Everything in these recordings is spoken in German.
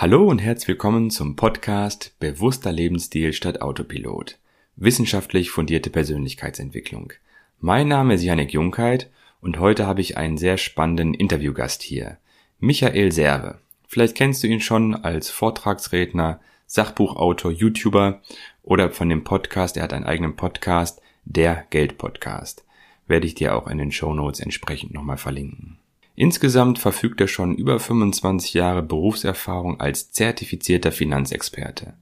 Hallo und herzlich willkommen zum Podcast Bewusster Lebensstil statt Autopilot. Wissenschaftlich fundierte Persönlichkeitsentwicklung. Mein Name ist Janik Junkheit und heute habe ich einen sehr spannenden Interviewgast hier. Michael Serve. Vielleicht kennst du ihn schon als Vortragsredner, Sachbuchautor, YouTuber oder von dem Podcast, er hat einen eigenen Podcast, der Geldpodcast. Werde ich dir auch in den Show Notes entsprechend nochmal verlinken. Insgesamt verfügt er schon über 25 Jahre Berufserfahrung als zertifizierter Finanzexperte.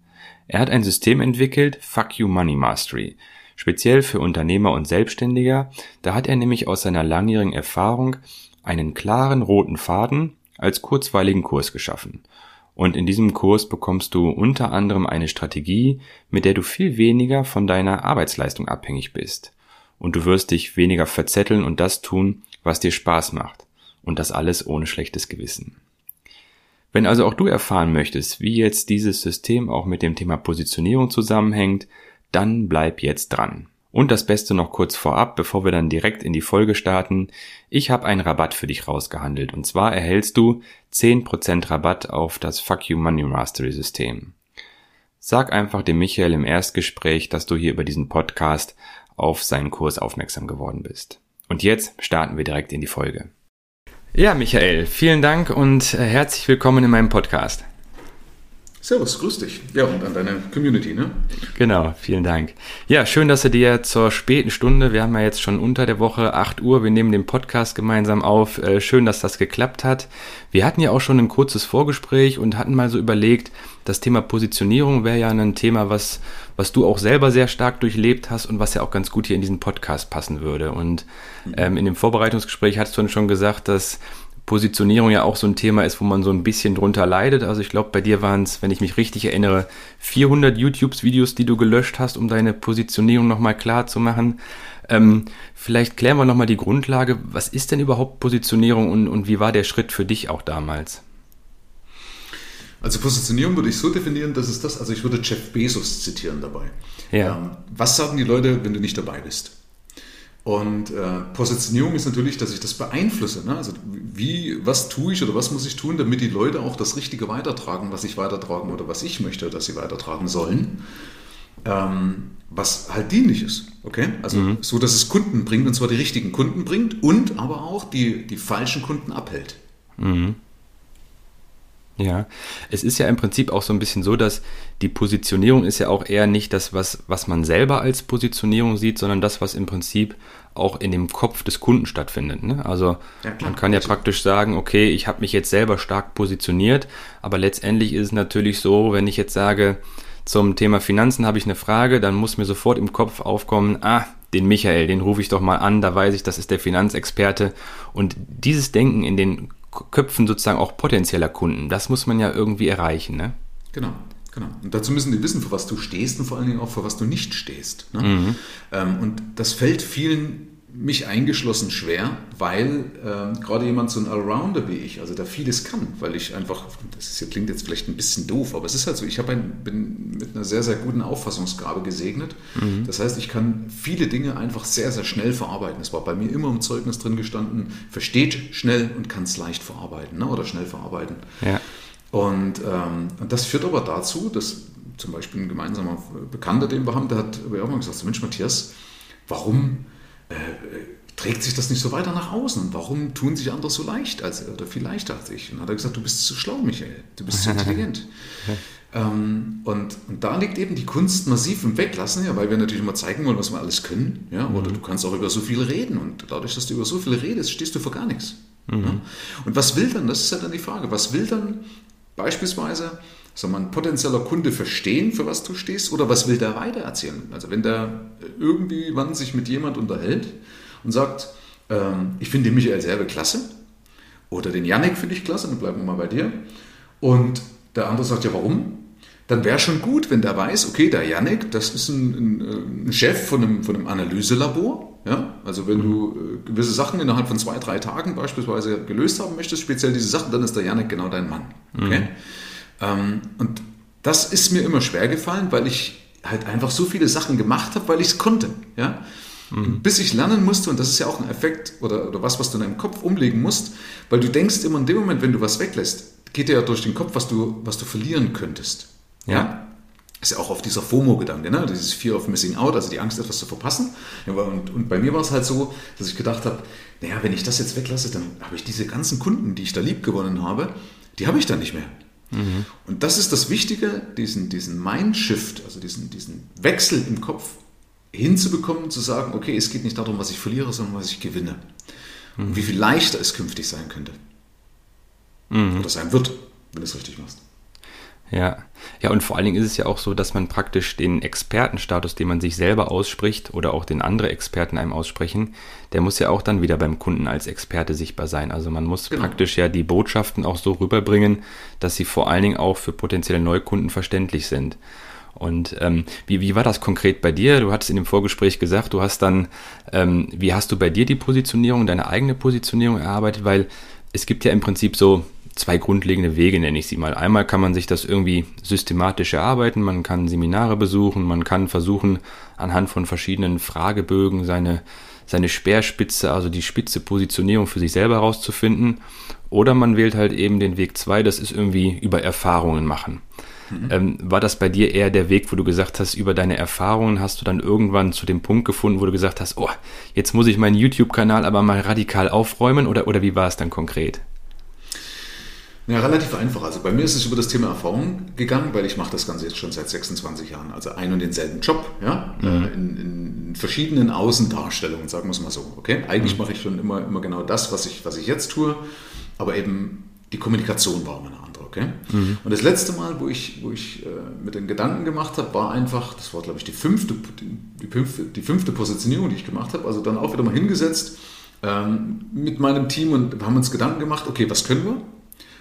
Er hat ein System entwickelt, Fuck You Money Mastery, speziell für Unternehmer und Selbstständiger. Da hat er nämlich aus seiner langjährigen Erfahrung einen klaren roten Faden als kurzweiligen Kurs geschaffen. Und in diesem Kurs bekommst du unter anderem eine Strategie, mit der du viel weniger von deiner Arbeitsleistung abhängig bist. Und du wirst dich weniger verzetteln und das tun, was dir Spaß macht. Und das alles ohne schlechtes Gewissen. Wenn also auch du erfahren möchtest, wie jetzt dieses System auch mit dem Thema Positionierung zusammenhängt, dann bleib jetzt dran. Und das Beste noch kurz vorab, bevor wir dann direkt in die Folge starten. Ich habe einen Rabatt für dich rausgehandelt. Und zwar erhältst du 10% Rabatt auf das Fuck You Money Mastery System. Sag einfach dem Michael im Erstgespräch, dass du hier über diesen Podcast auf seinen Kurs aufmerksam geworden bist. Und jetzt starten wir direkt in die Folge. Ja, Michael, vielen Dank und äh, herzlich willkommen in meinem Podcast. Servus, grüß dich. Ja, und an deine Community, ne? Genau, vielen Dank. Ja, schön, dass du dir zur späten Stunde, wir haben ja jetzt schon unter der Woche 8 Uhr, wir nehmen den Podcast gemeinsam auf. Äh, schön, dass das geklappt hat. Wir hatten ja auch schon ein kurzes Vorgespräch und hatten mal so überlegt, das Thema Positionierung wäre ja ein Thema, was, was du auch selber sehr stark durchlebt hast und was ja auch ganz gut hier in diesen Podcast passen würde. Und ähm, in dem Vorbereitungsgespräch hattest du dann schon gesagt, dass Positionierung ja auch so ein Thema ist, wo man so ein bisschen drunter leidet. Also ich glaube, bei dir waren es, wenn ich mich richtig erinnere, 400 YouTube-Videos, die du gelöscht hast, um deine Positionierung nochmal klar zu machen. Ähm, vielleicht klären wir nochmal die Grundlage. Was ist denn überhaupt Positionierung und, und wie war der Schritt für dich auch damals? Also Positionierung würde ich so definieren, dass es das, also ich würde Jeff Bezos zitieren dabei. Ja. Ähm, was sagen die Leute, wenn du nicht dabei bist? Und äh, Positionierung ist natürlich, dass ich das beeinflusse. Ne? Also wie, was tue ich oder was muss ich tun, damit die Leute auch das Richtige weitertragen, was ich weitertragen oder was ich möchte, dass sie weitertragen sollen. Ähm, was halt dienlich ist. Okay? Also mhm. so, dass es Kunden bringt und zwar die richtigen Kunden bringt und aber auch die, die falschen Kunden abhält. Mhm. Ja, es ist ja im Prinzip auch so ein bisschen so, dass die Positionierung ist ja auch eher nicht das, was, was man selber als Positionierung sieht, sondern das, was im Prinzip auch in dem Kopf des Kunden stattfindet. Ne? Also ja, man kann ja praktisch sagen, okay, ich habe mich jetzt selber stark positioniert, aber letztendlich ist es natürlich so, wenn ich jetzt sage, zum Thema Finanzen habe ich eine Frage, dann muss mir sofort im Kopf aufkommen, ah, den Michael, den rufe ich doch mal an, da weiß ich, das ist der Finanzexperte. Und dieses Denken in den Köpfen sozusagen auch potenzieller Kunden. Das muss man ja irgendwie erreichen, ne? Genau. Genau. Und dazu müssen die wissen, für was du stehst und vor allen Dingen auch, für was du nicht stehst. Ne? Mhm. Ähm, und das fällt vielen mich eingeschlossen schwer, weil ähm, gerade jemand so ein Allrounder wie ich, also der vieles kann, weil ich einfach, das klingt jetzt vielleicht ein bisschen doof, aber es ist halt so, ich ein, bin mit einer sehr, sehr guten Auffassungsgabe gesegnet. Mhm. Das heißt, ich kann viele Dinge einfach sehr, sehr schnell verarbeiten. Es war bei mir immer im Zeugnis drin gestanden, versteht schnell und kann es leicht verarbeiten ne? oder schnell verarbeiten. Ja. Und, ähm, und das führt aber dazu, dass zum Beispiel ein gemeinsamer Bekannter, den wir haben, der hat aber auch mal gesagt, Mensch Matthias, warum äh, trägt sich das nicht so weiter nach außen? Und warum tun sich andere so leicht als, oder viel leichter als ich? Und dann hat er gesagt, du bist zu schlau, Michael, du bist zu intelligent. ähm, und, und da liegt eben die Kunst massiv im Weglassen, ja, weil wir natürlich immer zeigen wollen, was wir alles können. Ja? Oder mhm. du kannst auch über so viel reden und dadurch, dass du über so viel redest, stehst du vor gar nichts. Mhm. Ja? Und was will dann, das ist ja dann die Frage, was will dann beispielsweise soll man potenzieller Kunde verstehen, für was du stehst, oder was will der weiter erzählen? Also wenn der irgendwie wann sich mit jemand unterhält und sagt, ähm, ich finde Michael selber klasse, oder den Yannick finde ich klasse, dann bleiben wir mal bei dir, und der andere sagt, ja warum? Dann wäre schon gut, wenn der weiß, okay, der Yannick, das ist ein, ein, ein Chef von einem, von einem Analyselabor. Ja? Also wenn du äh, gewisse Sachen innerhalb von zwei, drei Tagen beispielsweise gelöst haben möchtest, speziell diese Sachen, dann ist der Yannick genau dein Mann. Okay? Mhm. Ähm, und das ist mir immer schwer gefallen, weil ich halt einfach so viele Sachen gemacht habe, weil ich es konnte. Ja? Mhm. Bis ich lernen musste, und das ist ja auch ein Effekt oder, oder was, was du in deinem Kopf umlegen musst, weil du denkst immer in dem Moment, wenn du was weglässt, geht dir ja durch den Kopf, was du, was du verlieren könntest. Ja. ja? Ist ja auch auf dieser FOMO-Gedanke, ne? dieses Fear of Missing Out, also die Angst, etwas zu verpassen. Und, und bei mir war es halt so, dass ich gedacht habe, naja, wenn ich das jetzt weglasse, dann habe ich diese ganzen Kunden, die ich da lieb gewonnen habe, die habe ich dann nicht mehr. Mhm. Und das ist das Wichtige, diesen, diesen Mindshift, also diesen, diesen Wechsel im Kopf hinzubekommen, zu sagen, okay, es geht nicht darum, was ich verliere, sondern was ich gewinne. Mhm. Und wie viel leichter es künftig sein könnte. Mhm. Oder sein wird, wenn du es richtig machst. Ja. Ja, und vor allen Dingen ist es ja auch so, dass man praktisch den Expertenstatus, den man sich selber ausspricht oder auch den andere Experten einem aussprechen, der muss ja auch dann wieder beim Kunden als Experte sichtbar sein. Also man muss genau. praktisch ja die Botschaften auch so rüberbringen, dass sie vor allen Dingen auch für potenzielle Neukunden verständlich sind. Und ähm, wie, wie war das konkret bei dir? Du hattest in dem Vorgespräch gesagt, du hast dann, ähm, wie hast du bei dir die Positionierung, deine eigene Positionierung erarbeitet? Weil es gibt ja im Prinzip so zwei grundlegende Wege, nenne ich sie mal. Einmal kann man sich das irgendwie systematisch erarbeiten, man kann Seminare besuchen, man kann versuchen, anhand von verschiedenen Fragebögen seine, seine Speerspitze, also die spitze Positionierung für sich selber herauszufinden. Oder man wählt halt eben den Weg zwei, das ist irgendwie über Erfahrungen machen. Mhm. Ähm, war das bei dir eher der Weg, wo du gesagt hast, über deine Erfahrungen hast du dann irgendwann zu dem Punkt gefunden, wo du gesagt hast, oh, jetzt muss ich meinen YouTube-Kanal aber mal radikal aufräumen oder, oder wie war es dann konkret? Ja, relativ einfach. Also bei mir ist es über das Thema Erfahrung gegangen, weil ich mache das Ganze jetzt schon seit 26 Jahren. Also ein und denselben Job, ja, mhm. Äh, in, in, verschiedenen Außendarstellungen, sagen wir es mal so. Okay, eigentlich mhm. mache ich schon immer, immer genau das, was ich, was ich jetzt tue, aber eben die Kommunikation war immer eine andere. Okay? Mhm. Und das letzte Mal, wo ich, wo ich äh, mit den Gedanken gemacht habe, war einfach, das war glaube ich die fünfte, die, fünfte, die fünfte Positionierung, die ich gemacht habe. Also dann auch wieder mal hingesetzt ähm, mit meinem Team und haben uns Gedanken gemacht, okay, was können wir?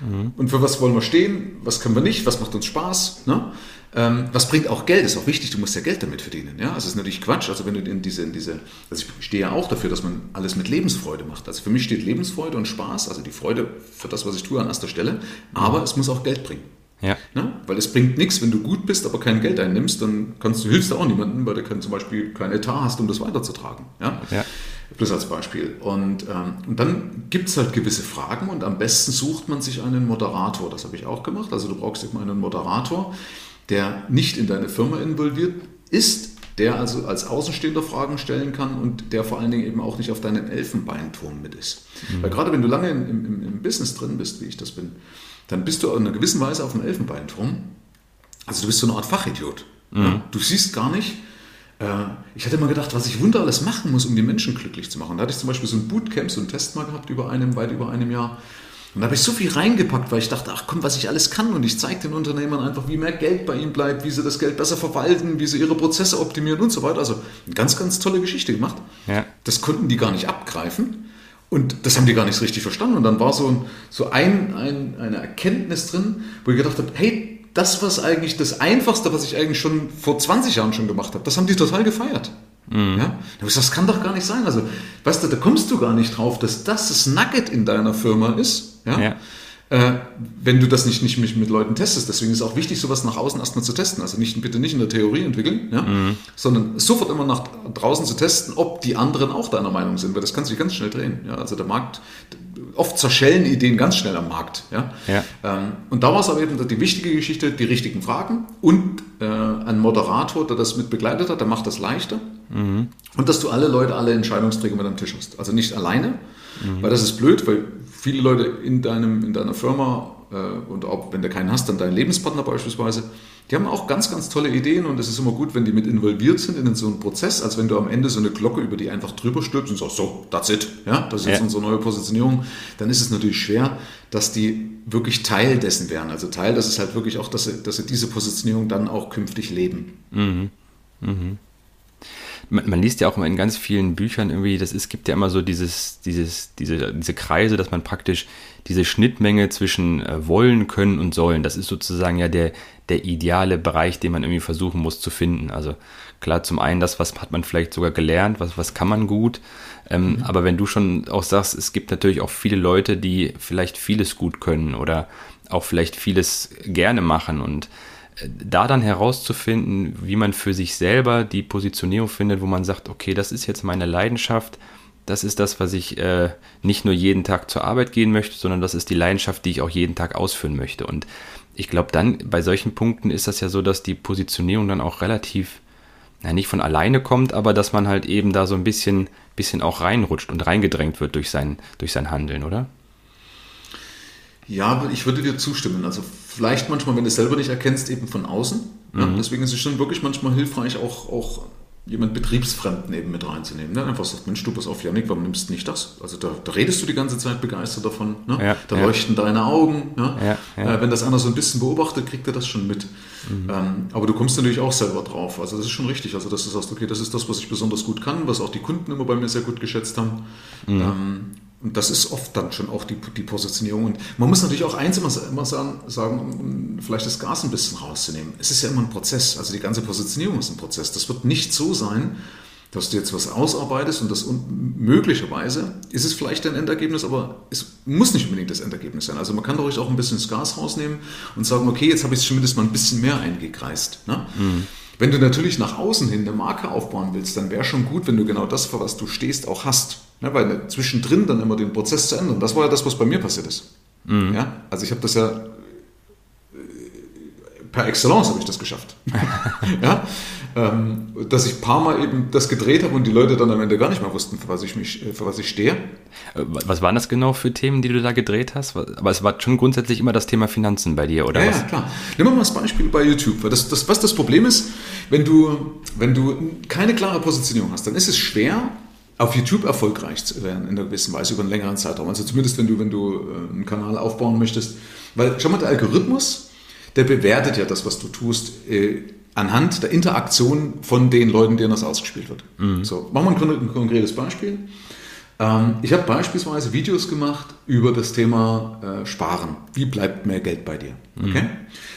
Mhm. Und für was wollen wir stehen? Was können wir nicht? Was macht uns Spaß? Ne? Ähm, was bringt auch Geld? Ist auch wichtig, du musst ja Geld damit verdienen. Ja? Also es ist natürlich Quatsch. Also wenn du in diese, in diese, also ich stehe ja auch dafür, dass man alles mit Lebensfreude macht. Also für mich steht Lebensfreude und Spaß, also die Freude für das, was ich tue, an erster Stelle. Aber es muss auch Geld bringen. Ja. Ne? Weil es bringt nichts, wenn du gut bist, aber kein Geld einnimmst, dann kannst du, hilfst du auch niemandem, weil du kein, zum Beispiel kein Etat hast, um das weiterzutragen. Ja? ja. Bloß als Beispiel. Und, ähm, und dann gibt es halt gewisse Fragen und am besten sucht man sich einen Moderator. Das habe ich auch gemacht. Also du brauchst immer einen Moderator, der nicht in deine Firma involviert ist, der also als Außenstehender Fragen stellen kann und der vor allen Dingen eben auch nicht auf deinem Elfenbeinturm mit ist. Mhm. Weil gerade wenn du lange im, im, im Business drin bist, wie ich das bin, dann bist du in einer gewissen Weise auf dem Elfenbeinturm. Also du bist so eine Art Fachidiot. Mhm. Ja? Du siehst gar nicht, ich hatte immer gedacht, was ich Wunder alles machen muss, um die Menschen glücklich zu machen. Da hatte ich zum Beispiel so ein Bootcamp, so einen Test mal gehabt, über einem, weit über einem Jahr. Und da habe ich so viel reingepackt, weil ich dachte, ach komm, was ich alles kann. Und ich zeige den Unternehmern einfach, wie mehr Geld bei ihnen bleibt, wie sie das Geld besser verwalten, wie sie ihre Prozesse optimieren und so weiter. Also eine ganz, ganz tolle Geschichte gemacht. Ja. Das konnten die gar nicht abgreifen. Und das haben die gar nicht richtig verstanden. Und dann war so, ein, so ein, ein, eine Erkenntnis drin, wo ich gedacht habe, hey, das, was eigentlich das Einfachste, was ich eigentlich schon vor 20 Jahren schon gemacht habe, das haben die total gefeiert. Mhm. Ja? Das kann doch gar nicht sein. Also, weißt du, da kommst du gar nicht drauf, dass das das Nugget in deiner Firma ist. Ja? ja. Äh, wenn du das nicht, nicht mit, Leuten testest. Deswegen ist es auch wichtig, sowas nach außen erstmal zu testen. Also nicht, bitte nicht in der Theorie entwickeln, ja? Mhm. sondern sofort immer nach draußen zu testen, ob die anderen auch deiner Meinung sind, weil das kann sich ganz schnell drehen. Ja? Also der Markt, oft zerschellen Ideen ganz schnell am Markt. Ja? ja. Ähm, und da war es aber eben die wichtige Geschichte, die richtigen Fragen und äh, ein Moderator, der das mit begleitet hat, der macht das leichter. Mhm. Und dass du alle Leute, alle Entscheidungsträger mit am Tisch hast. Also nicht alleine, mhm. weil das ist blöd, weil viele Leute in, deinem, in deiner Firma äh, und auch wenn du keinen hast, dann dein Lebenspartner beispielsweise, die haben auch ganz, ganz tolle Ideen und es ist immer gut, wenn die mit involviert sind in so einen Prozess, als wenn du am Ende so eine Glocke über die einfach drüber stülpst und sagst, so, that's it, ja, das ist jetzt ja. unsere neue Positionierung, dann ist es natürlich schwer, dass die wirklich Teil dessen wären. Also Teil, das ist halt wirklich auch, dass sie, dass sie diese Positionierung dann auch künftig leben. Mhm. Mhm man, man, liest ja auch immer in ganz vielen Büchern irgendwie, das ist, gibt ja immer so dieses, dieses, diese, diese Kreise, dass man praktisch diese Schnittmenge zwischen äh, wollen, können und sollen, das ist sozusagen ja der, der ideale Bereich, den man irgendwie versuchen muss zu finden. Also klar, zum einen das, was hat man vielleicht sogar gelernt, was, was kann man gut. Ähm, mhm. Aber wenn du schon auch sagst, es gibt natürlich auch viele Leute, die vielleicht vieles gut können oder auch vielleicht vieles gerne machen und da dann herauszufinden, wie man für sich selber die Positionierung findet, wo man sagt, okay, das ist jetzt meine Leidenschaft, das ist das, was ich äh, nicht nur jeden Tag zur Arbeit gehen möchte, sondern das ist die Leidenschaft, die ich auch jeden Tag ausführen möchte. Und ich glaube, dann bei solchen Punkten ist das ja so, dass die Positionierung dann auch relativ, na, nicht von alleine kommt, aber dass man halt eben da so ein bisschen, bisschen auch reinrutscht und reingedrängt wird durch sein, durch sein Handeln, oder? Ja, ich würde dir zustimmen. Also vielleicht manchmal, wenn du es selber nicht erkennst, eben von außen. Mhm. Ja, deswegen ist es schon wirklich manchmal hilfreich, auch, auch jemand Betriebsfremden eben mit reinzunehmen. Ne? Einfach sagt, Mensch, du pass auf, Janik, warum nimmst du nicht das? Also da, da redest du die ganze Zeit begeistert davon. Ne? Ja, da ja. leuchten deine Augen. Ne? Ja, äh, wenn das einer so ein bisschen beobachtet, kriegt er das schon mit. Mhm. Ähm, aber du kommst natürlich auch selber drauf. Also das ist schon richtig. Also dass du sagst, okay, das ist das, was ich besonders gut kann, was auch die Kunden immer bei mir sehr gut geschätzt haben. Mhm. Ähm, und das ist oft dann schon auch die, die Positionierung. Und man muss natürlich auch eins immer, immer sagen, sagen, um vielleicht das Gas ein bisschen rauszunehmen. Es ist ja immer ein Prozess. Also die ganze Positionierung ist ein Prozess. Das wird nicht so sein, dass du jetzt was ausarbeitest und das möglicherweise ist es vielleicht ein Endergebnis, aber es muss nicht unbedingt das Endergebnis sein. Also man kann dadurch auch ein bisschen das Gas rausnehmen und sagen, okay, jetzt habe ich es zumindest mal ein bisschen mehr eingekreist. Ne? Mhm. Wenn du natürlich nach außen hin eine Marke aufbauen willst, dann wäre schon gut, wenn du genau das, für was du stehst, auch hast. Ja, weil zwischendrin dann immer den Prozess zu ändern. Das war ja das, was bei mir passiert ist. Mhm. Ja, also ich habe das ja äh, per Excellence habe ich das geschafft. ja, ähm, dass ich ein paar Mal eben das gedreht habe und die Leute dann am Ende gar nicht mehr wussten, für was ich mich, äh, für was ich stehe. Äh, was waren das genau für Themen, die du da gedreht hast? Aber es war schon grundsätzlich immer das Thema Finanzen bei dir, oder ja, was? Ja, klar. Nehmen wir mal das Beispiel bei YouTube. Das, das, was das Problem ist, wenn du, wenn du keine klare Positionierung hast, dann ist es schwer, auf YouTube erfolgreich zu werden in einer gewissen Weise über einen längeren Zeitraum. Also zumindest wenn du, wenn du äh, einen Kanal aufbauen möchtest. Weil schau mal, der Algorithmus, der bewertet ja das, was du tust, äh, anhand der Interaktion von den Leuten, denen das ausgespielt wird. Mhm. So, machen wir ein, konkretes Beispiel. Ähm, ich habe beispielsweise Videos gemacht über das Thema äh, Sparen. Wie bleibt mehr Geld bei dir? Mhm. Okay? Mhm.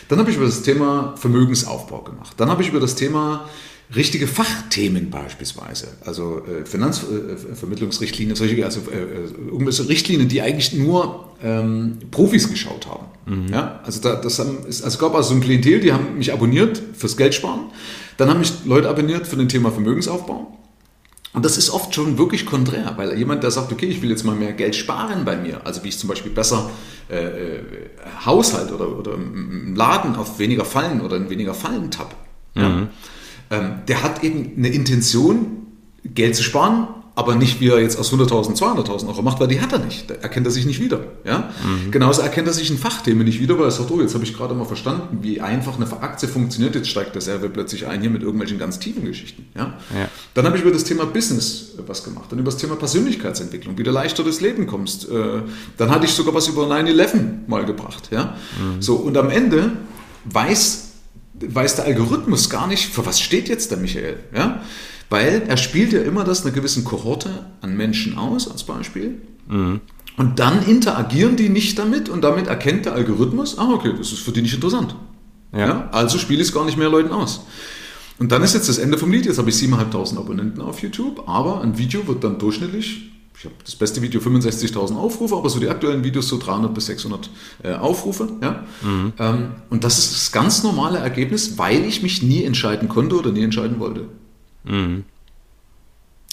Dann habe ich über das Thema Vermögensaufbau gemacht. Dann habe ich über das Thema richtige Fachthemen beispielsweise, also äh, Finanzvermittlungsrichtlinien, äh, solche, also äh, irgendwelche Richtlinien, die eigentlich nur ähm, Profis geschaut haben. Mhm. Ja, also da, das haben, ist, also gab also so ein Klientel, die haben mich abonniert fürs Geldsparen, dann haben mich Leute abonniert für den Thema Vermögensaufbau. Und das ist oft schon wirklich konträr, weil jemand, der sagt, okay, ich will jetzt mal mehr Geld sparen bei mir, also wie ich zum Beispiel besser äh, äh Haushalt oder, oder im Laden auf weniger Fallen oder in weniger Fallen tapp. Ja? Ähm, der hat eben eine Intention, Geld zu sparen, aber nicht, wie er jetzt aus 100.000 200.000 Euro macht, weil die hat er nicht. Da erkennt er sich nicht wieder. Ja? Mhm. Genauso erkennt er sich in Fachthemen nicht wieder, weil er sagt, oh, jetzt habe ich gerade mal verstanden, wie einfach eine Aktie funktioniert. Jetzt steigt der Server plötzlich ein hier mit irgendwelchen ganz tiefen Geschichten. Ja? ja. Dann habe ich über das Thema Business was gemacht, dann über das Thema Persönlichkeitsentwicklung, wie du leichter durchs Leben kommst. Äh, dann hatte ich sogar was über 9-11 mal gebracht. Ja? Mhm. So, und am Ende weiß weiß der Algorithmus gar nicht, für was steht jetzt der Michael. Ja? Weil er spielt ja immer das einer gewissen Kohorte an Menschen aus, als Beispiel. Mhm. Und dann interagieren die nicht damit und damit erkennt der Algorithmus, ah, okay, das ist für die nicht interessant. Ja. ja? Also spiele ich es gar nicht mehr Leuten aus. Und dann ist jetzt das Ende vom Lied. Jetzt habe ich 7.500 Abonnenten auf YouTube, aber ein Video wird dann durchschnittlich ich habe das beste Video 65.000 Aufrufe, aber so die aktuellen Videos so 300 bis 600 äh, Aufrufe. Ja? Mhm. Ähm, und das ist das ganz normale Ergebnis, weil ich mich nie entscheiden konnte oder nie entscheiden wollte. Mhm.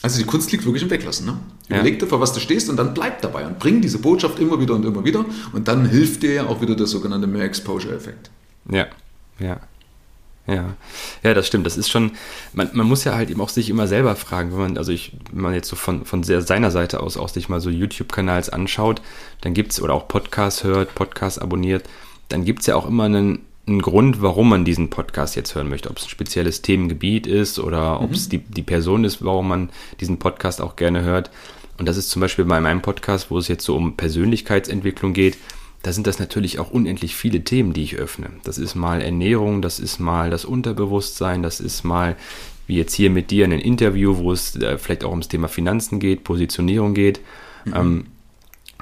Also die Kunst liegt wirklich im Weglassen. Ne? Überleg dir, vor was du stehst und dann bleib dabei und bring diese Botschaft immer wieder und immer wieder und dann hilft dir ja auch wieder der sogenannte Mehr Exposure-Effekt. Ja, ja. Ja, ja, das stimmt. Das ist schon, man, man muss ja halt eben auch sich immer selber fragen, wenn man, also ich, wenn man jetzt so von, von sehr, seiner Seite aus auch sich mal so YouTube-Kanals anschaut, dann gibt's oder auch Podcasts hört, Podcasts abonniert, dann gibt's ja auch immer einen, einen Grund, warum man diesen Podcast jetzt hören möchte. Ob es ein spezielles Themengebiet ist oder ob es mhm. die, die Person ist, warum man diesen Podcast auch gerne hört. Und das ist zum Beispiel bei meinem Podcast, wo es jetzt so um Persönlichkeitsentwicklung geht, da sind das natürlich auch unendlich viele Themen, die ich öffne. Das ist mal Ernährung, das ist mal das Unterbewusstsein, das ist mal, wie jetzt hier mit dir, ein Interview, wo es äh, vielleicht auch ums Thema Finanzen geht, Positionierung geht. Mhm. Ähm,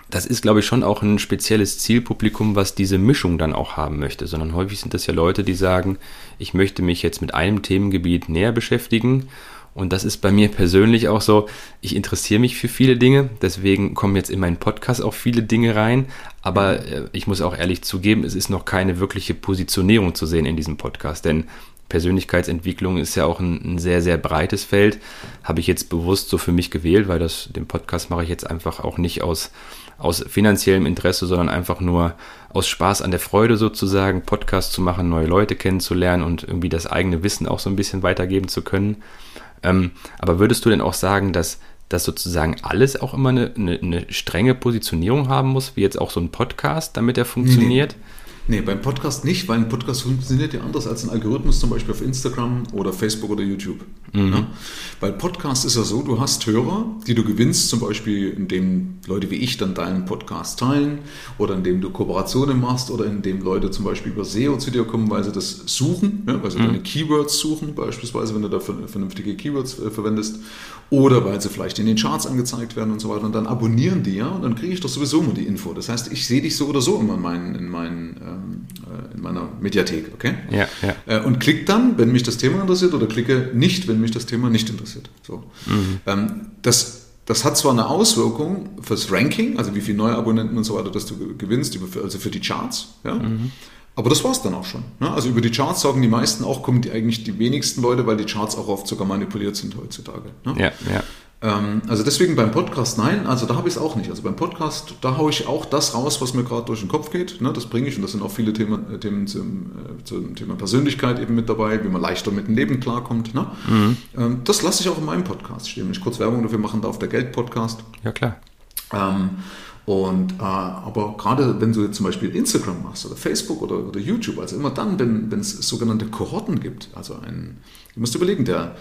das ist, glaube ich, schon auch ein spezielles Zielpublikum, was diese Mischung dann auch haben möchte, sondern häufig sind das ja Leute, die sagen, ich möchte mich jetzt mit einem Themengebiet näher beschäftigen und das ist bei mir persönlich auch so, ich interessiere mich für viele Dinge, deswegen kommen jetzt in meinen Podcast auch viele Dinge rein, aber äh, ich muss auch ehrlich zugeben, es ist noch keine wirkliche Positionierung zu sehen in diesem Podcast, denn Persönlichkeitsentwicklung ist ja auch ein, ein, sehr, sehr breites Feld. Habe ich jetzt bewusst so für mich gewählt, weil das, den Podcast mache ich jetzt einfach auch nicht aus, aus finanziellem Interesse, sondern einfach nur aus Spaß an der Freude sozusagen, Podcast zu machen, neue Leute kennenzulernen und irgendwie das eigene Wissen auch so ein bisschen weitergeben zu können. Ähm, aber würdest du denn auch sagen, dass dass sozusagen alles auch immer eine, eine, eine, strenge Positionierung haben muss, wie jetzt auch so ein Podcast, damit er funktioniert? Nee. Nee, beim Podcast nicht, weil ein Podcast funktioniert ja anders als ein Algorithmus, zum Beispiel auf Instagram oder Facebook oder YouTube. Mhm. Ja? Weil Podcast ist ja so, du hast Hörer, die du gewinnst, zum Beispiel indem Leute wie ich dann deinen Podcast teilen oder indem du Kooperationen machst oder indem Leute zum Beispiel über SEO zu dir kommen, weil sie das suchen, ja? weil sie mhm. deine Keywords suchen, beispielsweise, wenn du da vernünftige Keywords äh, verwendest oder weil sie vielleicht in den Charts angezeigt werden und so weiter und dann abonnieren die ja und dann kriege ich doch sowieso immer die Info. Das heißt, ich sehe dich so oder so immer in meinen, in meinen äh, ähm, äh, in meiner Mediathek, okay? Ja, ja. Äh, und klick dann, wenn mich das Thema interessiert, oder klicke nicht, wenn mich das Thema nicht interessiert. So. Mhm. Ähm, das, das hat zwar eine Auswirkung fürs Ranking, also wie viele neue Abonnenten und so weiter, dass du gewinnst, also für die Charts, ja. Mhm. Aber das war es dann auch schon. Ne? Also über die Charts sagen die meisten auch, kommen die eigentlich die wenigsten Leute, weil die Charts auch oft sogar manipuliert sind heutzutage. Ne? Ja, ja. Ähm, also deswegen beim Podcast nein, also da habe ich es auch nicht. Also beim Podcast, da haue ich auch das raus, was mir gerade durch den Kopf geht. Ne, das bringe ich und das sind auch viele Themen, äh, Themen zum, äh, zum, Thema Persönlichkeit eben mit dabei, wie man leichter mit dem Leben klarkommt. Ne? Mhm. Ähm, das lasse ich auch in meinem Podcast stehen. Wenn ich kurz Werbung dafür machen darf, der Geld-Podcast. Ja, klar. Ähm, und, äh, aber gerade wenn du jetzt zum Beispiel Instagram machst oder Facebook oder, oder YouTube, also immer dann, wenn, es sogenannte Kohorten gibt, also ein, du musst überlegen, der,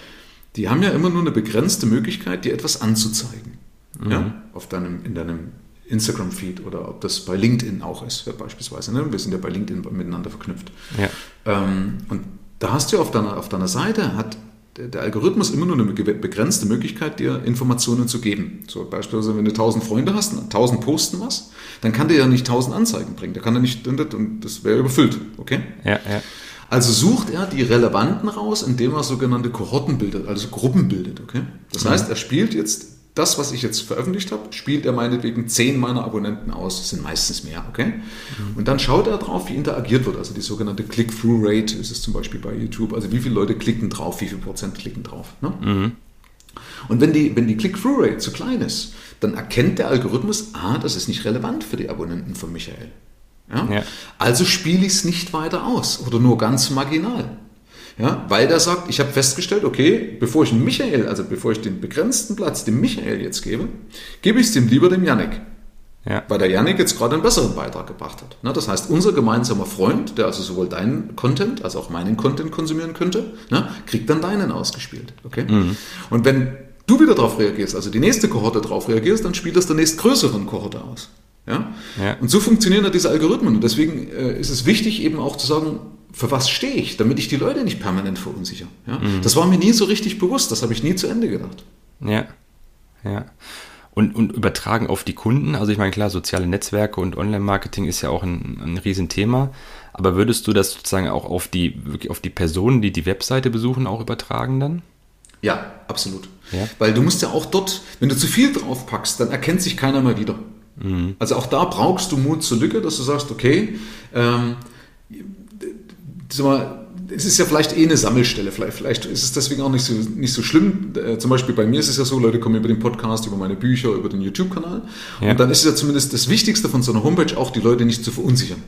die haben ja immer nur eine begrenzte Möglichkeit, dir etwas anzuzeigen. Mhm. Ja? Auf deinem, in deinem Instagram-Feed oder ob das bei LinkedIn auch ist, ja, beispielsweise. Ne? Wir sind ja bei LinkedIn miteinander verknüpft. Ja. Ähm, und da hast du auf deiner, auf deiner Seite, hat der, Algorithmus immer nur eine begrenzte Möglichkeit, dir Informationen zu geben. So beispielsweise, wenn du 1000 Freunde hast, 1000 posten was, dann kann der ja nicht 1000 Anzeigen bringen. Der kann er nicht, und das wäre überfüllt, okay? Ja, ja. Also sucht er die relevanten raus, indem er sogenannte Kohorten bildet, also Gruppen bildet. Okay? Das heißt, er spielt jetzt das, was ich jetzt veröffentlicht habe, spielt er meinetwegen zehn meiner Abonnenten aus. Das sind meistens mehr, okay? Mhm. Und dann schaut er drauf, wie interagiert wird. Also die sogenannte Click-Through-Rate ist es zum Beispiel bei YouTube. Also wie viele Leute klicken drauf, wie viel Prozent klicken drauf. Ne? Mhm. Und wenn die, wenn die Click-Through-Rate zu klein ist, dann erkennt der Algorithmus, ah, das ist nicht relevant für die Abonnenten von Michael. Ja? ja. Also spiele ich es nicht weiter aus oder nur ganz marginal. Ja, weil der sagt, ich habe festgestellt, okay, bevor ich den Michael, also bevor ich den begrenzten Platz dem Michael jetzt gebe, gebe ich es dem lieber dem Yannick. Ja. Weil der Yannick jetzt gerade einen besseren Beitrag gebracht hat. Ne, das heißt, unser gemeinsamer Freund, der also sowohl deinen Content als auch meinen Content konsumieren könnte, ne, kriegt dann deinen ausgespielt. Okay? Mhm. Und wenn du wieder darauf reagierst, also die nächste Kohorte darauf reagierst, dann spielt das der nächstgrößeren Kohorte aus. Ja? ja? Und so funktionieren ja diese Algorithmen. Und deswegen äh, ist es wichtig, eben auch zu sagen, für was stehe ich, damit ich die Leute nicht permanent verunsichere. Ja? Mhm. Das war mir nie so richtig bewusst, das habe ich nie zu Ende gedacht. Ja, ja. Und, und übertragen auf die Kunden, also ich meine, klar, soziale Netzwerke und Online-Marketing ist ja auch ein, ein Riesenthema, aber würdest du das sozusagen auch auf die, wirklich auf die Personen, die die Webseite besuchen, auch übertragen dann? Ja, absolut. Ja? Weil du musst ja auch dort, wenn du zu viel drauf packst, dann erkennt sich keiner mehr wieder. Mhm. Also auch da brauchst du Mut zur Lücke, dass du sagst, okay, ähm, mal, es ist ja vielleicht eh eine Sammelstelle, vielleicht, vielleicht ist es deswegen auch nicht so, nicht so schlimm. Äh, zum Beispiel bei mir ist es ja so, Leute kommen über den Podcast, über meine Bücher, über den YouTube-Kanal. Ja. Und dann ist es ja zumindest das Wichtigste von so einer Homepage auch, die Leute nicht zu verunsichern.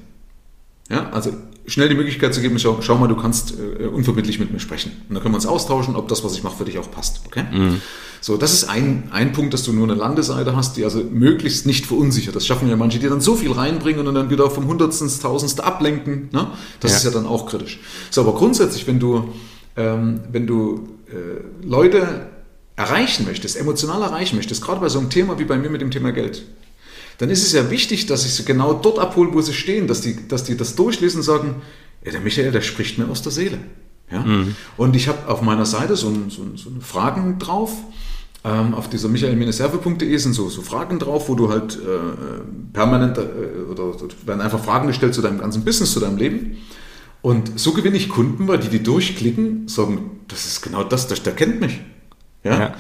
Ja, also schnell die Möglichkeit zu geben, schau, schau mal, du kannst äh, unverbindlich mit mir sprechen. Und dann können wir uns austauschen, ob das, was ich mache, für dich auch passt. Okay? Mhm. So, das ist ein, ein Punkt, dass du nur eine Landeseite hast, die also möglichst nicht verunsichert. Das schaffen ja manche, die dann so viel reinbringen und dann wieder vom Hundertsten ins Tausendste ablenken. Ne? Das ja. ist ja dann auch kritisch. So, aber grundsätzlich, wenn du, ähm, wenn du äh, Leute erreichen möchtest, emotional erreichen möchtest, gerade bei so einem Thema wie bei mir mit dem Thema Geld, dann ist es ja wichtig, dass ich sie genau dort abhole, wo sie stehen, dass die, dass die das durchlesen und sagen, ja, der Michael, der spricht mir aus der Seele. Ja? Mhm. Und ich habe auf meiner Seite so, so, so Fragen drauf. Ähm, auf dieser michael-serve.de sind so, so Fragen drauf, wo du halt äh, permanent äh, oder, oder werden einfach Fragen gestellt zu deinem ganzen Business, zu deinem Leben. Und so gewinne ich Kunden, weil die die durchklicken, sagen, das ist genau das, der, der kennt mich. Ja. ja.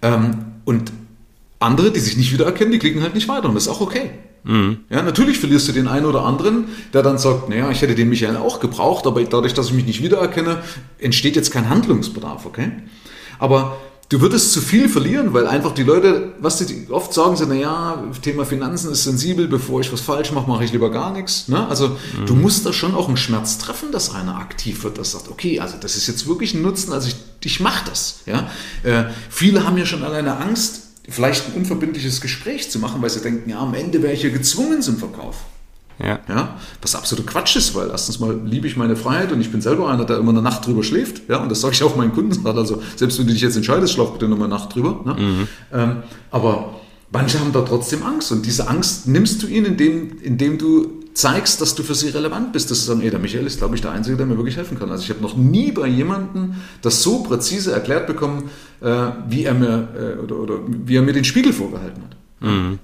Ähm, und andere, die sich nicht wiedererkennen, die klicken halt nicht weiter und das ist auch okay. Mhm. Ja, natürlich verlierst du den einen oder anderen, der dann sagt, naja, ich hätte den Michael auch gebraucht, aber dadurch, dass ich mich nicht wiedererkenne, entsteht jetzt kein Handlungsbedarf, okay? Aber du würdest zu viel verlieren, weil einfach die Leute, was die oft sagen, sie, naja, Thema Finanzen ist sensibel, bevor ich was falsch mache, mache ich lieber gar nichts. Ne? Also mhm. du musst da schon auch einen Schmerz treffen, dass einer aktiv wird, das sagt, okay, also das ist jetzt wirklich ein Nutzen, also ich, ich mache das. Ja? Äh, viele haben ja schon alleine Angst, vielleicht ein unverbindliches Gespräch zu machen, weil sie denken, ja, am Ende wäre ich ja gezwungen zum Verkauf. Ja. ja. Was absolut Quatsch ist, weil erstens mal liebe ich meine Freiheit und ich bin selber einer, der immer eine Nacht drüber schläft. Ja, und das sage ich auch meinen Kunden. Also selbst wenn du dich jetzt entscheidest, schlaf bitte nochmal eine Nacht drüber. Ne? Mhm. Ähm, aber manche haben da trotzdem Angst und diese Angst nimmst du ihnen, indem, indem du zeigst, dass du für sie relevant bist. Das ist dann, ey, der Michael ist, glaube ich, der Einzige, der mir wirklich helfen kann. Also ich habe noch nie bei jemandem das so präzise erklärt bekommen, äh, wie er mir äh, oder, oder wie er mir den Spiegel vorgehalten hat. Mhm.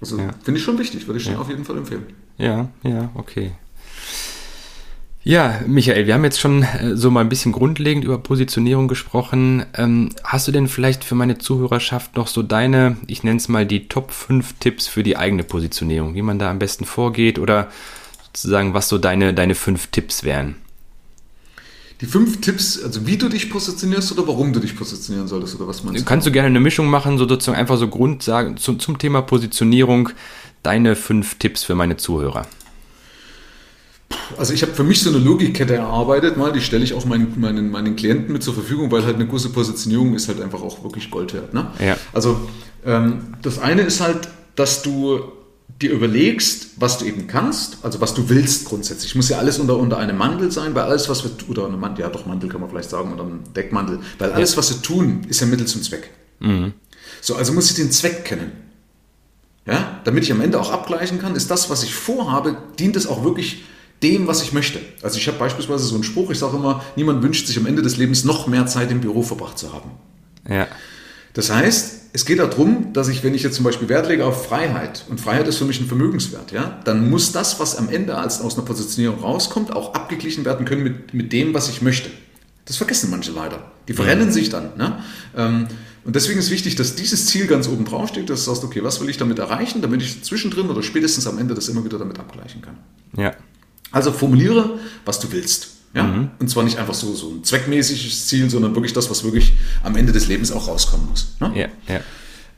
Also ja. finde ich schon wichtig, würde ich ja. auf jeden Fall empfehlen. Ja, ja, okay. Ja, Michael, wir haben jetzt schon äh, so mal ein bisschen grundlegend über Positionierung gesprochen. Ähm, hast du denn vielleicht für meine Zuhörerschaft noch so deine, ich nenne es mal die Top 5 Tipps für die eigene Positionierung, wie man da am besten vorgeht oder sozusagen, was so deine, deine fünf Tipps wären? Die fünf Tipps, also wie du dich positionierst oder warum du dich positionieren solltest oder was meinst du? Kannst du gerne eine Mischung machen, so sozusagen einfach so Grund sagen, zum, zum Thema Positionierung, deine fünf Tipps für meine Zuhörer. Also ich habe für mich so eine Logikkette erarbeitet, mal, die stelle ich auch meinen, meinen, meinen Klienten mit zur Verfügung, weil halt eine große Positionierung ist halt einfach auch wirklich Gold wert. Ne? Ja. Also ähm, das eine ist halt, dass du dir überlegst, was du eben kannst, also was du willst grundsätzlich. Muss ja alles unter, unter einem Mantel sein, weil alles, was wir, oder eine Mantel, ja doch Mantel kann man vielleicht sagen, oder einem Deckmantel, weil alles, was wir tun, ist ja Mittel zum Zweck. Mhm. So, also muss ich den Zweck kennen. Ja, damit ich am Ende auch abgleichen kann, ist das, was ich vorhabe, dient es auch wirklich dem, was ich möchte. Also ich habe beispielsweise so einen Spruch, ich sage immer, niemand wünscht sich am Ende des Lebens noch mehr Zeit im Büro verbracht zu haben. Ja. Das heißt, es geht darum, dass ich, wenn ich jetzt zum Beispiel Wert lege auf Freiheit, und Freiheit ist für mich ein Vermögenswert, ja, dann muss das, was am Ende als aus einer Positionierung rauskommt, auch abgeglichen werden können mit, mit dem, was ich möchte. Das vergessen manche leider. Die verrennen sich dann. Ne? Ähm, und deswegen ist wichtig, dass dieses Ziel ganz oben drauf steht, dass du sagst, okay, was will ich damit erreichen, damit ich zwischendrin oder spätestens am Ende das immer wieder damit abgleichen kann. Ja. Also formuliere, was du willst. Ja? Mhm. Und zwar nicht einfach so, so ein zweckmäßiges Ziel, sondern wirklich das, was wirklich am Ende des Lebens auch rauskommen muss. Ne? Ja, ja.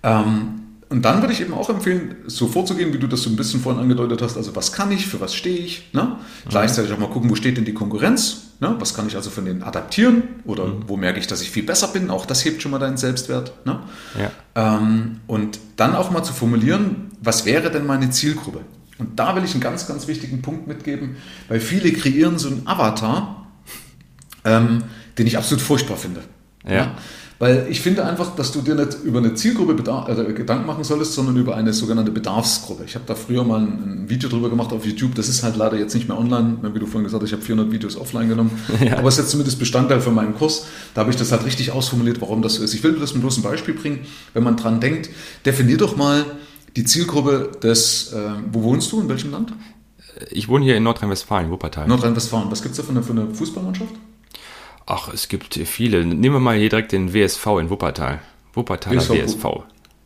Ähm, und dann würde ich eben auch empfehlen, so vorzugehen, wie du das so ein bisschen vorhin angedeutet hast. Also was kann ich, für was stehe ich? Ne? Mhm. Gleichzeitig auch mal gucken, wo steht denn die Konkurrenz? Ne? Was kann ich also von denen adaptieren? Oder mhm. wo merke ich, dass ich viel besser bin? Auch das hebt schon mal deinen Selbstwert. Ne? Ja. Ähm, und dann auch mal zu formulieren, was wäre denn meine Zielgruppe? Und da will ich einen ganz, ganz wichtigen Punkt mitgeben, weil viele kreieren so einen Avatar, ähm, den ich absolut furchtbar finde. Ja. ja. Weil ich finde einfach, dass du dir nicht über eine Zielgruppe Bedarf, äh, Gedanken machen solltest, sondern über eine sogenannte Bedarfsgruppe. Ich habe da früher mal ein, ein, Video drüber gemacht auf YouTube. Das ist halt leider jetzt nicht mehr online. Wie du vorhin gesagt hast, ich habe 400 Videos offline genommen. Ja. Aber es ist jetzt zumindest Bestandteil von meinem Kurs. Da habe ich das halt richtig ausformuliert, warum das so ist. Ich will das mit bloß ein Beispiel bringen. Wenn man dran denkt, definier doch mal, die Zielgruppe des, äh, wo wohnst du, in welchem Land? Ich wohne hier in Nordrhein-Westfalen, Wuppertal. Nordrhein-Westfalen, was gibt es da für eine, für eine Fußballmannschaft? Ach, es gibt viele. Nehmen wir mal hier direkt den WSV in Wuppertal. Wuppertaler WSV. WSV.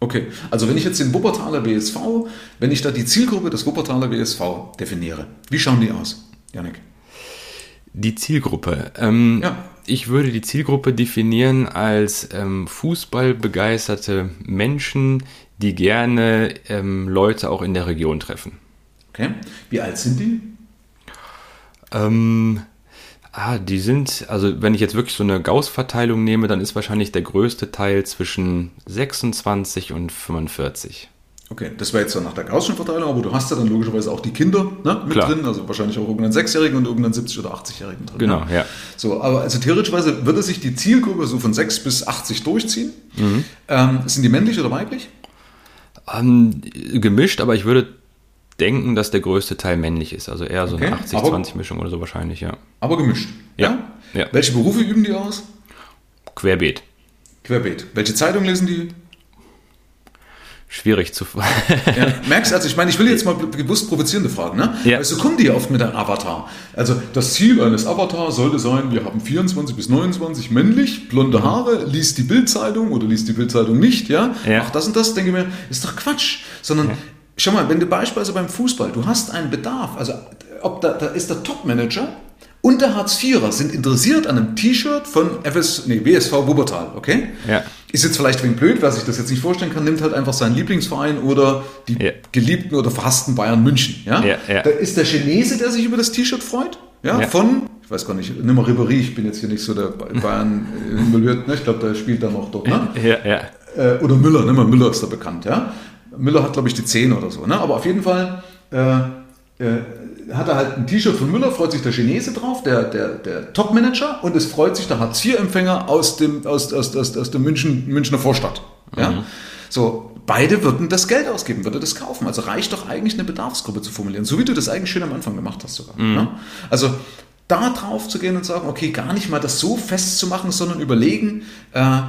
Okay, also wenn ich jetzt den Wuppertaler WSV, wenn ich da die Zielgruppe des Wuppertaler WSV definiere, wie schauen die aus, Janik? Die Zielgruppe. Ähm, ja. Ich würde die Zielgruppe definieren als ähm, fußballbegeisterte Menschen, die gerne ähm, Leute auch in der Region treffen. Okay. Wie alt sind die? Ähm, ah, die sind, also wenn ich jetzt wirklich so eine Gauss-Verteilung nehme, dann ist wahrscheinlich der größte Teil zwischen 26 und 45. Okay, das wäre jetzt dann nach der Gaußschen Verteilung, aber du hast ja dann logischerweise auch die Kinder ne, mit Klar. drin, also wahrscheinlich auch irgendeinen Sechsjährigen und irgendeinen 70- oder 80-Jährigen drin. Genau, ne? ja. So, aber also theoretischerweise würde sich die Zielgruppe so von 6 bis 80 durchziehen. Mhm. Ähm, sind die männlich oder weiblich? Ähm, gemischt, aber ich würde denken, dass der größte Teil männlich ist. Also eher so okay, eine 80-20-Mischung oder so wahrscheinlich, ja. Aber gemischt. Ja? ja. Welche Berufe üben die aus? Querbeet. Querbeet. Welche Zeitung lesen die? Schwierig zu ja, merkst also, ich meine, ich will jetzt mal bewusst provozierende Fragen, ne? Ja. Also kommen die ja oft mit einem Avatar. Also das Ziel eines Avatars sollte sein, wir haben 24 bis 29 männlich, blonde Haare, liest die Bildzeitung oder liest die Bildzeitung nicht, ja? ja? Macht das und das, denke ich mir, ist doch Quatsch. Sondern ja. schau mal, wenn du beispielsweise beim Fußball, du hast einen Bedarf, also ob da, da ist der Top-Manager und der Hartz-IVer sind interessiert an einem T-Shirt von FS, nee, WSV Wuppertal, okay? Ja. Ist jetzt vielleicht wenig blöd, wer sich das jetzt nicht vorstellen kann, nimmt halt einfach seinen Lieblingsverein oder die Ja. geliebten oder verhassten Bayern München, ja? Ja, ja. Da ist der Chinese, der sich über das T-Shirt freut, ja, von, ich weiß gar nicht, nimm mal Ribéry, ich bin jetzt hier nicht so der Bayern äh, involviert, ne? ich glaube, der spielt da noch dort, ne? Ja, ja. äh, oder Müller, ne? Müller ist da bekannt, ja. Müller hat, glaube ich, die 10 oder so, ne? Aber auf jeden Fall äh, äh, hat er halt ein T-Shirt von Müller, freut sich der Chinese drauf, der, der, der Top-Manager, und es freut sich der Hartz-IV-Empfänger aus dem, aus, aus, aus, aus der München, Münchner Vorstadt. Ja? So, beide würden das Geld ausgeben, würde das kaufen. Also reicht doch eigentlich eine Bedarfsgruppe zu formulieren, so wie du das eigentlich schön am Anfang gemacht hast sogar. Ne? Also da drauf zu gehen und sagen, okay, gar nicht mal das so festzumachen, sondern überlegen, äh,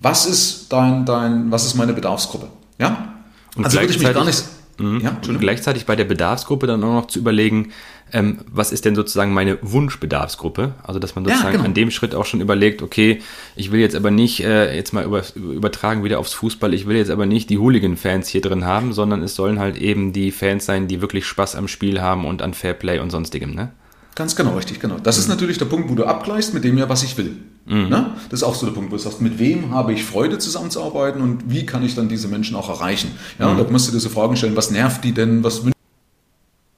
was ist dein, dein, was ist meine Bedarfsgruppe? Ja? Und also würde ich mich gar nicht. Mhm. Ja, Und gleichzeitig bei der Bedarfsgruppe dann auch noch zu überlegen, ähm, was ist denn sozusagen meine Wunschbedarfsgruppe? Also dass man Ja, sozusagen genau. an dem Schritt auch schon überlegt, okay, ich will jetzt aber nicht, äh, jetzt mal über, übertragen wieder aufs Fußball, ich will jetzt aber nicht die Hooligan-Fans hier drin haben, sondern es sollen halt eben die Fans sein, die wirklich Spaß am Spiel haben und an Fairplay und sonstigem, ne? Ganz genau, richtig, genau. Das ist natürlich der Punkt, wo du abgleichst mit dem ja, was ich will. Ne? Das ist auch so der Punkt, wo du sagst, mit wem habe ich Freude zusammenzuarbeiten und wie kann ich dann diese Menschen auch erreichen? Ja, und da musst du dir so Fragen stellen, was nervt die denn, was wünschen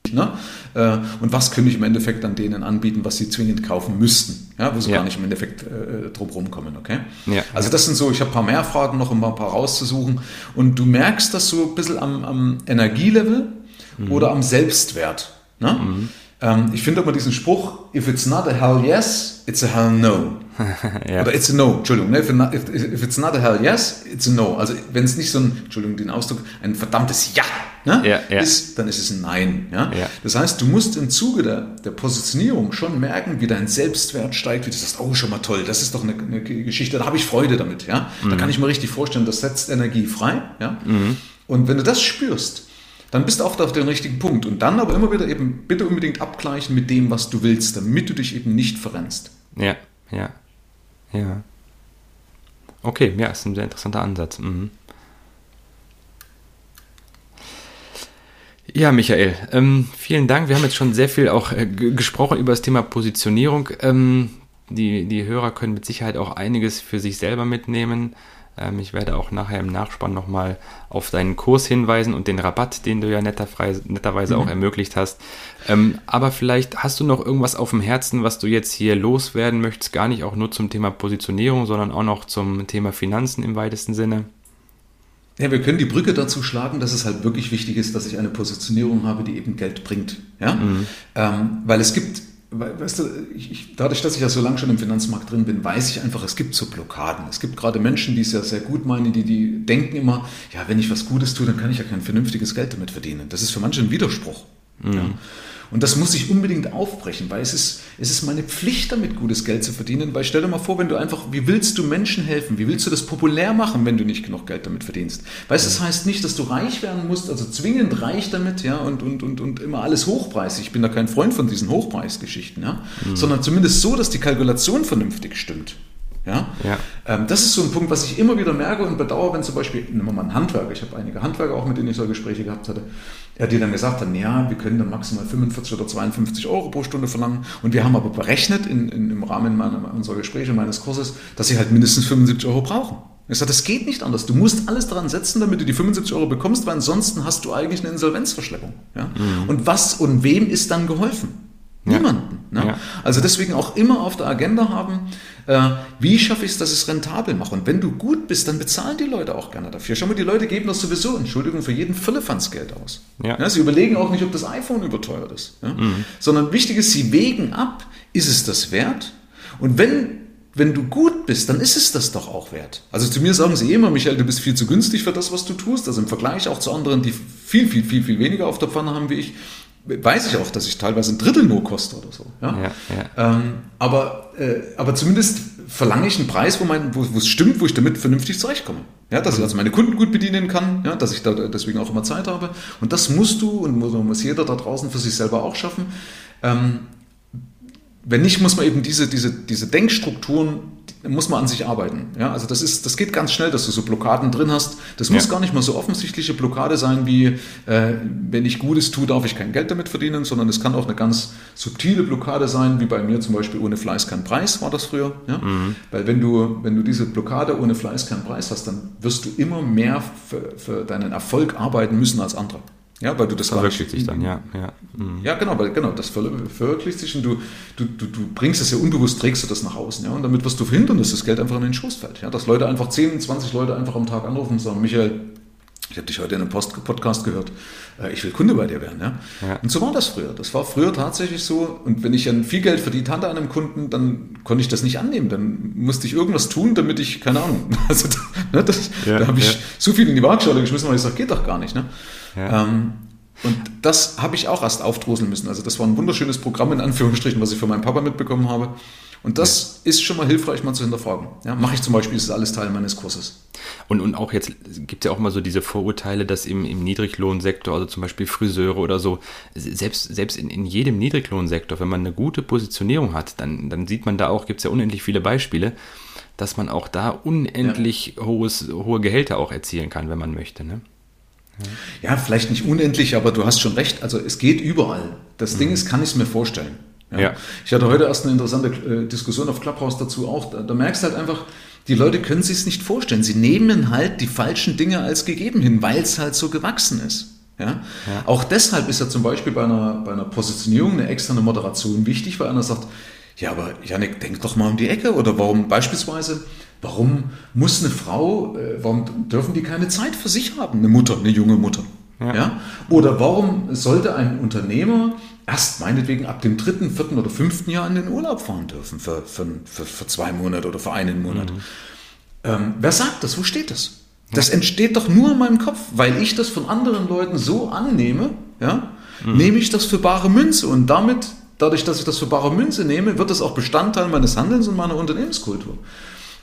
die, ne? Äh, Und was könnte ich im Endeffekt an denen anbieten, was sie zwingend kaufen müssten, ja, wo sie Ja. gar nicht im Endeffekt äh, drum rumkommen, okay? Ja. Also das sind so, ich habe ein paar mehr Fragen noch, um ein paar rauszusuchen. Und du merkst das so ein bisschen am, am Energielevel oder am Selbstwert. Ne? Ähm, ich finde immer diesen Spruch, if it's not a hell yes, it's a hell no. Ja. Oder it's a no, Entschuldigung. Ne? If, not, if, if it's not a hell yes, it's a no. Also wenn es nicht so ein, Entschuldigung den Ausdruck, ein verdammtes Ja, ne? Ja, ja. ist, dann ist es ein Nein. Ja? Das heißt, du musst im Zuge der, der Positionierung schon merken, wie dein Selbstwert steigt, wie du sagst, oh, schon mal toll, das ist doch eine, eine Geschichte, da habe ich Freude damit. Ja? Da Mhm. kann ich mir richtig vorstellen, das setzt Energie frei. Ja? Und wenn du das spürst, dann bist du auch auf den richtigen Punkt. Und dann aber immer wieder eben bitte unbedingt abgleichen mit dem, was du willst, damit du dich eben nicht verrennst. Ja, ja, ja. Okay, ja, ist ein sehr interessanter Ansatz. Mhm. Ja, Michael, ähm, vielen Dank. Wir haben jetzt schon sehr viel auch äh, gesprochen über das Thema Positionierung. Ähm, die, die Hörer können mit Sicherheit auch einiges für sich selber mitnehmen. Ähm, ich werde auch nachher im Nachspann nochmal auf deinen Kurs hinweisen und den Rabatt, den du ja netterfrei, netterweise auch ermöglicht hast. Ähm, aber vielleicht hast du noch irgendwas auf dem Herzen, was du jetzt hier loswerden möchtest, gar nicht auch nur zum Thema Positionierung, sondern auch noch zum Thema Finanzen im weitesten Sinne. Ja, wir können die Brücke dazu schlagen, dass es halt wirklich wichtig ist, dass ich eine Positionierung habe, die eben Geld bringt. Ja? Ähm, weil es gibt, weißt du, ich, ich, dadurch, dass ich ja so lange schon im Finanzmarkt drin bin, weiß ich einfach, es gibt so Blockaden. Es gibt gerade Menschen, die es ja sehr gut meinen, die, die denken immer, ja, wenn ich was Gutes tue, dann kann ich ja kein vernünftiges Geld damit verdienen. Das ist für manche ein Widerspruch. Ja? Und das muss ich unbedingt aufbrechen, weil es ist, es ist meine Pflicht, damit gutes Geld zu verdienen. Weil stell dir mal vor, wenn du einfach, wie willst du Menschen helfen? Wie willst du das populär machen, wenn du nicht genug Geld damit verdienst? Weißt du, das heißt nicht, dass du reich werden musst, also zwingend reich damit, ja, und, und, und, und immer alles hochpreisig. Ich bin da kein Freund von diesen Hochpreisgeschichten, ja, sondern zumindest so, dass die Kalkulation vernünftig stimmt. Ja? Ja. Ähm, das ist so ein Punkt, was ich immer wieder merke und bedauere, wenn zum Beispiel, nehmen wir mal einen Handwerker, ich habe einige Handwerker auch, mit denen ich so Gespräche gehabt hatte, ja, die dann gesagt haben, ja, wir können dann maximal 45 oder 52 Euro pro Stunde verlangen und wir haben aber berechnet in, in, im Rahmen meiner, unserer Gespräche, meines Kurses, dass sie halt mindestens 75 Euro brauchen. Ich sage, das geht nicht anders. Du musst alles daran setzen, damit du die 75 Euro bekommst, weil ansonsten hast du eigentlich eine Insolvenzverschleppung. Ja? Und was und wem ist dann geholfen? Niemanden. Ne? Ja. Also deswegen auch immer auf der Agenda haben, äh, wie schaffe ich es, dass ich es rentabel mache. Und wenn du gut bist, dann bezahlen die Leute auch gerne dafür. Schau mal, die Leute geben das sowieso, Entschuldigung, für jeden Firlefanz Geld aus. Ja. sie überlegen auch nicht, ob das iPhone überteuert ist. Ja? Sondern wichtig ist, sie wägen ab, ist es das wert? Und wenn wenn du gut bist, dann ist es das doch auch wert. Also zu mir sagen sie immer, Michael, du bist viel zu günstig für das, was du tust. Also im Vergleich auch zu anderen, die viel, viel, viel, viel weniger auf der Pfanne haben wie ich, weiß ich auch, dass ich teilweise ein Drittel nur koste oder so. Ja? Ja, ja. Ähm, aber, äh, aber zumindest verlange ich einen Preis, wo, mein, wo, es stimmt, wo ich damit vernünftig zurechtkomme. Ja, dass ich also meine Kunden gut bedienen kann, ja, dass ich da deswegen auch immer Zeit habe. Und das musst du und muss, muss jeder da draußen für sich selber auch schaffen. Ähm, wenn nicht, muss man eben diese, diese, diese Denkstrukturen muss man an sich arbeiten. Ja, also das ist, das geht ganz schnell, dass du so Blockaden drin hast. Das muss ja. gar nicht mal so offensichtliche Blockade sein wie, äh, wenn ich Gutes tue, darf ich kein Geld damit verdienen, sondern es kann auch eine ganz subtile Blockade sein, wie bei mir zum Beispiel ohne Fleiß kein Preis war das früher. Ja? Mhm. Weil wenn du, wenn du diese Blockade ohne Fleiß kein Preis hast, dann wirst du immer mehr für, für deinen Erfolg arbeiten müssen als andere. Ja, weil du das verwirklicht sich dann, ja. Ja, mhm. ja genau, weil genau, das verwirklicht sich und du, du, du, du bringst es ja unbewusst, trägst du das nach außen, ja, und damit wirst du verhindern, dass das Geld einfach in den Schoß fällt, ja, dass Leute einfach 10, 20 Leute einfach am Tag anrufen und sagen, Michael, ich habe dich heute in einem Post Podcast gehört, ich will Kunde bei dir werden. Ja? ja? Und so war das früher. Das war früher tatsächlich so. Und wenn ich dann viel Geld verdient hatte an einem Kunden, dann konnte ich das nicht annehmen. Dann musste ich irgendwas tun, damit ich, keine Ahnung, also, ne, das, ja, da habe ich ja. so viel in die Waagschale geschmissen, weil ich sage, geht doch gar nicht. Ne? Ähm, und das habe ich auch erst aufdroseln müssen. Also das war ein wunderschönes Programm in Anführungsstrichen, was ich von meinem Papa mitbekommen habe. Und das ja. ist schon mal hilfreich, mal zu hinterfragen. Ja, mache ich zum Beispiel, ist alles Teil meines Kurses. Und, und auch jetzt gibt es ja auch mal so diese Vorurteile, dass im, im Niedriglohnsektor, also zum Beispiel Friseure oder so, selbst, selbst in, in jedem Niedriglohnsektor, wenn man eine gute Positionierung hat, dann, dann sieht man da auch, gibt es ja unendlich viele Beispiele, dass man auch da unendlich ja. hohes, hohe Gehälter auch erzielen kann, wenn man möchte. Ne? Ja, vielleicht nicht unendlich, aber du hast schon recht. Also es geht überall. Das mhm. Ding ist, kann ich es mir vorstellen. Ja. ja. Ich hatte heute erst eine interessante äh, Diskussion auf Clubhouse dazu auch. Da, da merkst du halt einfach, die Leute können sich es nicht vorstellen. Sie nehmen halt die falschen Dinge als gegeben hin, weil es halt so gewachsen ist. Ja? ja? Auch deshalb ist ja zum Beispiel bei einer, bei einer Positionierung eine externe Moderation wichtig, weil einer sagt, ja, aber Janik, denk doch mal um die Ecke. Oder warum beispielsweise, warum muss eine Frau, äh, warum dürfen die keine Zeit für sich haben, eine Mutter, eine junge Mutter? Ja. ja. Oder warum sollte ein Unternehmer erst meinetwegen ab dem dritten, vierten oder fünften Jahr in den Urlaub fahren dürfen für, für, für, für zwei Monate oder für einen Monat? Mhm. Ähm, wer sagt das? Wo steht das? Das entsteht doch nur in meinem Kopf, weil ich das von anderen Leuten so annehme, ja, mhm. nehme ich das für bare Münze und damit dadurch, dass ich das für bare Münze nehme, wird das auch Bestandteil meines Handelns und meiner Unternehmenskultur.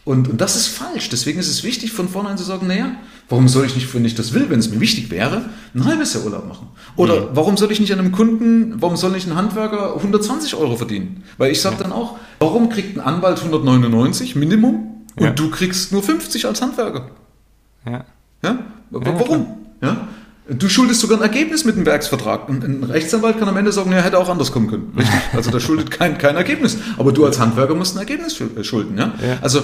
Und, und das ist falsch. Deswegen ist es wichtig, von vornherein zu sagen, naja, warum soll ich nicht, wenn ich das will, wenn es mir wichtig wäre, ein halbes Jahr Urlaub machen? Oder mhm. warum soll ich nicht einem Kunden, warum soll nicht ein Handwerker 120 Euro verdienen? Weil ich sage ja. dann auch, warum kriegt ein Anwalt 199 Minimum und ja. du kriegst nur 50 als Handwerker? Ja. Ja? Warum? Ja? Du schuldest sogar ein Ergebnis mit dem Werksvertrag. Ein Rechtsanwalt kann am Ende sagen, er hätte auch anders kommen können. Richtig? Also da schuldet kein, kein Ergebnis. Aber du als Handwerker musst ein Ergebnis äh, schulden. Ja? ja also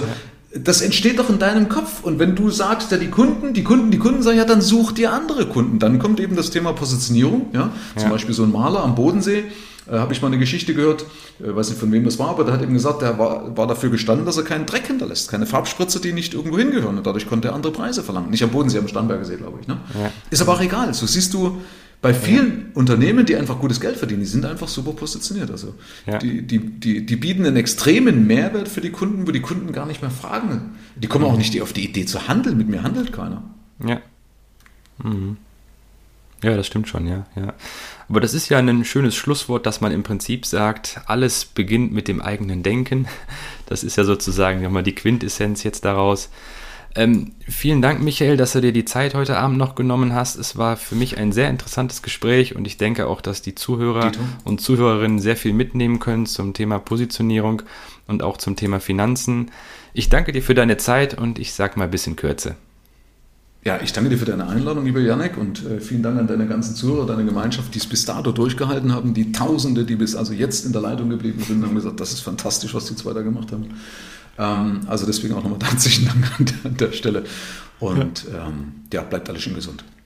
das entsteht doch in deinem Kopf. Und wenn du sagst, ja, die Kunden, die Kunden, die Kunden sagen, ja, dann such dir andere Kunden. Dann kommt eben das Thema Positionierung. Ja? Zum ja. Beispiel so ein Maler am Bodensee, äh, habe ich mal eine Geschichte gehört, äh, weiß nicht von wem das war, aber der hat eben gesagt, der war, war dafür gestanden, dass er keinen Dreck hinterlässt, keine Farbspritze, die nicht irgendwo hingehören. Und dadurch konnte er andere Preise verlangen. Nicht am Bodensee, am Starnberger glaube ich. Ne? Ja. Ist aber auch egal. So siehst du, bei vielen ja. Unternehmen, die einfach gutes Geld verdienen, die sind einfach super positioniert. Also ja. die, die, die, die bieten einen extremen Mehrwert für die Kunden, wo die Kunden gar nicht mehr fragen. Die kommen auch nicht auf die Idee zu handeln. Mit mir handelt keiner. Ja. Mhm. Ja, das stimmt schon, ja, ja. Aber das ist ja ein schönes Schlusswort, dass man im Prinzip sagt, alles beginnt mit dem eigenen Denken. Das ist ja sozusagen nochmal die Quintessenz jetzt daraus. Ähm, vielen Dank, Michael, dass du dir die Zeit heute Abend noch genommen hast. Es war für mich ein sehr interessantes Gespräch und ich denke auch, dass die Zuhörer Dito. und Zuhörerinnen sehr viel mitnehmen können zum Thema Positionierung und auch zum Thema Finanzen. Ich danke dir für deine Zeit und ich sage mal bis in Kürze. Ja, ich danke dir für deine Einladung, lieber Janek, und äh, vielen Dank an deine ganzen Zuhörer, deine Gemeinschaft, die es bis dato durchgehalten haben, die Tausende, die bis also jetzt in der Leitung geblieben sind, haben gesagt, das ist fantastisch, was die zwei da gemacht haben. Ähm, also deswegen auch nochmal herzlichen Dank an der, an der Stelle. Und ja. Ähm, ja, bleibt alle schön gesund.